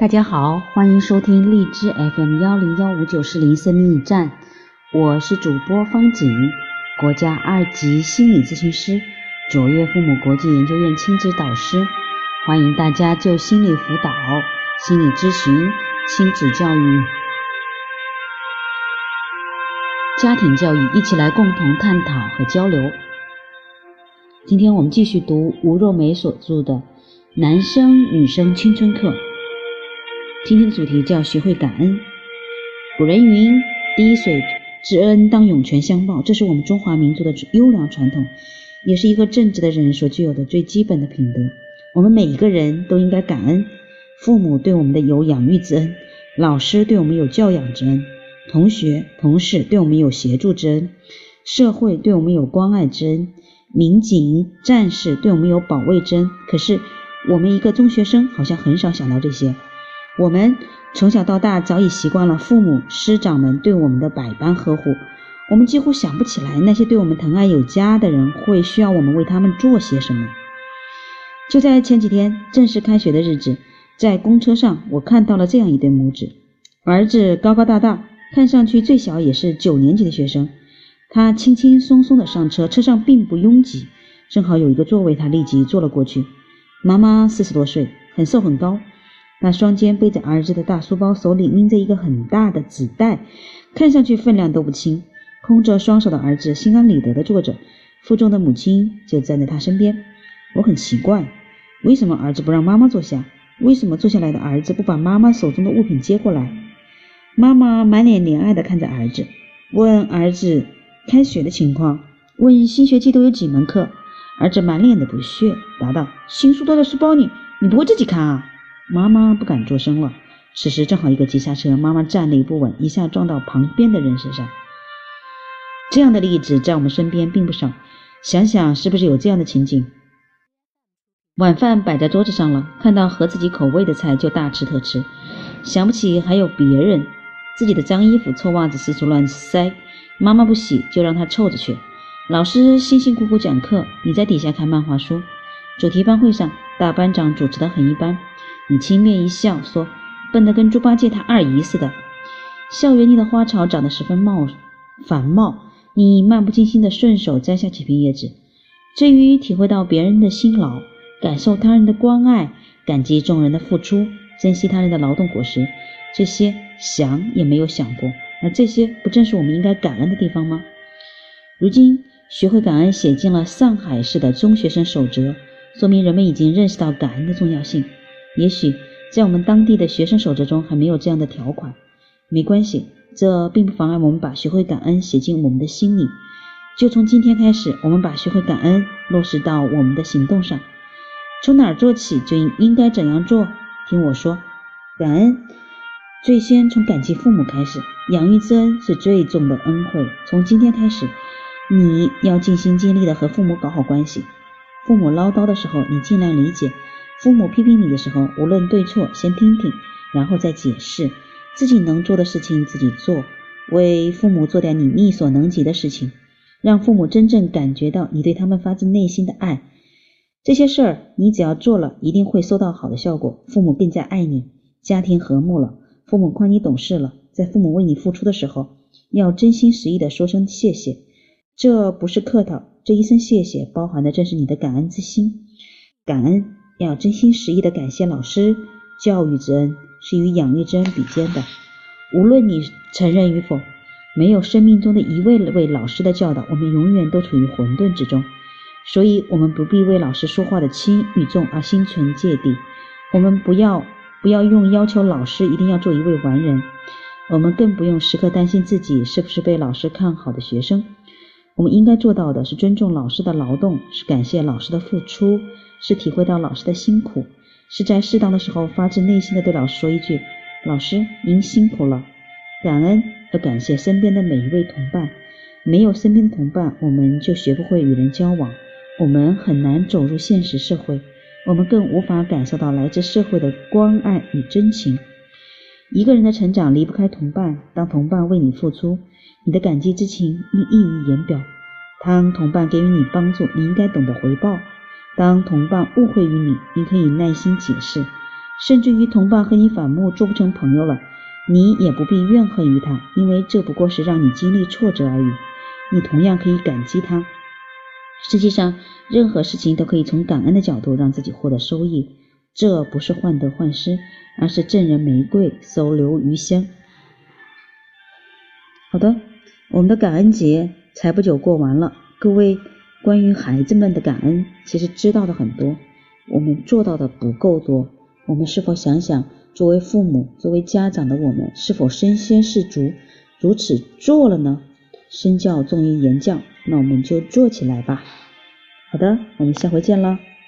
大家好，欢迎收听荔枝 FM 幺零幺五九四零生命驿站，我是主播方景，国家二级心理咨询师，卓越父母国际研究院亲子导师，欢迎大家就心理辅导、心理咨询、亲子教育、家庭教育一起来共同探讨和交流。今天我们继续读吴若梅所著的《男生女生青春课》。今天的主题叫学会感恩。古人云：“滴水之恩，当涌泉相报。”这是我们中华民族的优良传统，也是一个正直的人所具有的最基本的品德。我们每一个人都应该感恩父母对我们的有养育之恩，老师对我们有教养之恩，同学、同事对我们有协助之恩，社会对我们有关爱之恩，民警、战士对我们有保卫之恩。可是，我们一个中学生好像很少想到这些。我们从小到大早已习惯了父母师长们对我们的百般呵护，我们几乎想不起来那些对我们疼爱有加的人会需要我们为他们做些什么。就在前几天正式开学的日子，在公车上，我看到了这样一对母子，儿子高高大大，看上去最小也是九年级的学生，他轻轻松松的上车，车上并不拥挤，正好有一个座位，他立即坐了过去。妈妈四十多岁，很瘦很高。那双肩背着儿子的大书包，手里拎着一个很大的纸袋，看上去分量都不轻。空着双手的儿子心安理得地坐着，腹中的母亲就站在他身边。我很奇怪，为什么儿子不让妈妈坐下？为什么坐下来的儿子不把妈妈手中的物品接过来？妈妈满脸怜爱地看着儿子，问儿子开学的情况，问新学期都有几门课。儿子满脸的不屑，答道：“新书都在书包里，你不会自己看啊？”妈妈不敢作声了。此时正好一个急刹车，妈妈站立不稳，一下撞到旁边的人身上。这样的例子在我们身边并不少。想想是不是有这样的情景？晚饭摆在桌子上了，看到合自己口味的菜就大吃特吃，想不起还有别人。自己的脏衣服、臭袜子四处乱塞，妈妈不洗就让他臭着去。老师辛辛苦苦讲课，你在底下看漫画书。主题班会上，大班长主持的很一般。你轻蔑一笑，说：“笨得跟猪八戒他二姨似的。”校园里的花草长得十分茂繁茂，你漫不经心地顺手摘下几片叶子。至于体会到别人的辛劳，感受他人的关爱，感激众人的付出，珍惜他人的劳动果实，这些想也没有想过。而这些不正是我们应该感恩的地方吗？如今学会感恩写进了上海市的中学生守则，说明人们已经认识到感恩的重要性。也许在我们当地的学生守则中还没有这样的条款，没关系，这并不妨碍我们把学会感恩写进我们的心里。就从今天开始，我们把学会感恩落实到我们的行动上。从哪儿做起，就应应该怎样做？听我说，感恩最先从感激父母开始，养育之恩是最重的恩惠。从今天开始，你要尽心尽力的和父母搞好关系。父母唠叨的时候，你尽量理解。父母批评你的时候，无论对错，先听听，然后再解释。自己能做的事情自己做，为父母做点你力所能及的事情，让父母真正感觉到你对他们发自内心的爱。这些事儿你只要做了，一定会收到好的效果，父母更加爱你，家庭和睦了，父母夸你懂事了。在父母为你付出的时候，要真心实意的说声谢谢，这不是客套，这一声谢谢包含的正是你的感恩之心，感恩。要真心实意的感谢老师，教育之恩是与养育之恩比肩的。无论你承认与否，没有生命中的一位位老师的教导，我们永远都处于混沌之中。所以，我们不必为老师说话的轻与重而心存芥蒂。我们不要不要用要求老师一定要做一位完人，我们更不用时刻担心自己是不是被老师看好的学生。我们应该做到的是尊重老师的劳动，是感谢老师的付出。是体会到老师的辛苦，是在适当的时候发自内心的对老师说一句：“老师，您辛苦了。”感恩和感谢身边的每一位同伴，没有身边的同伴，我们就学不会与人交往，我们很难走入现实社会，我们更无法感受到来自社会的关爱与真情。一个人的成长离不开同伴，当同伴为你付出，你的感激之情应溢于言表；当同伴给予你帮助，你应该懂得回报。当同伴误会于你，你可以耐心解释。甚至于同伴和你反目，做不成朋友了，你也不必怨恨于他，因为这不过是让你经历挫折而已。你同样可以感激他。实际上，任何事情都可以从感恩的角度让自己获得收益。这不是患得患失，而是赠人玫瑰，手留余香。好的，我们的感恩节才不久过完了。各位，关于孩子们的感恩，其实知道的很多，我们做到的不够多。我们是否想想，作为父母、作为家长的我们，是否身先士卒，如此做了呢？身教重于言教，那我们就做起来吧。好的，我们下回见了。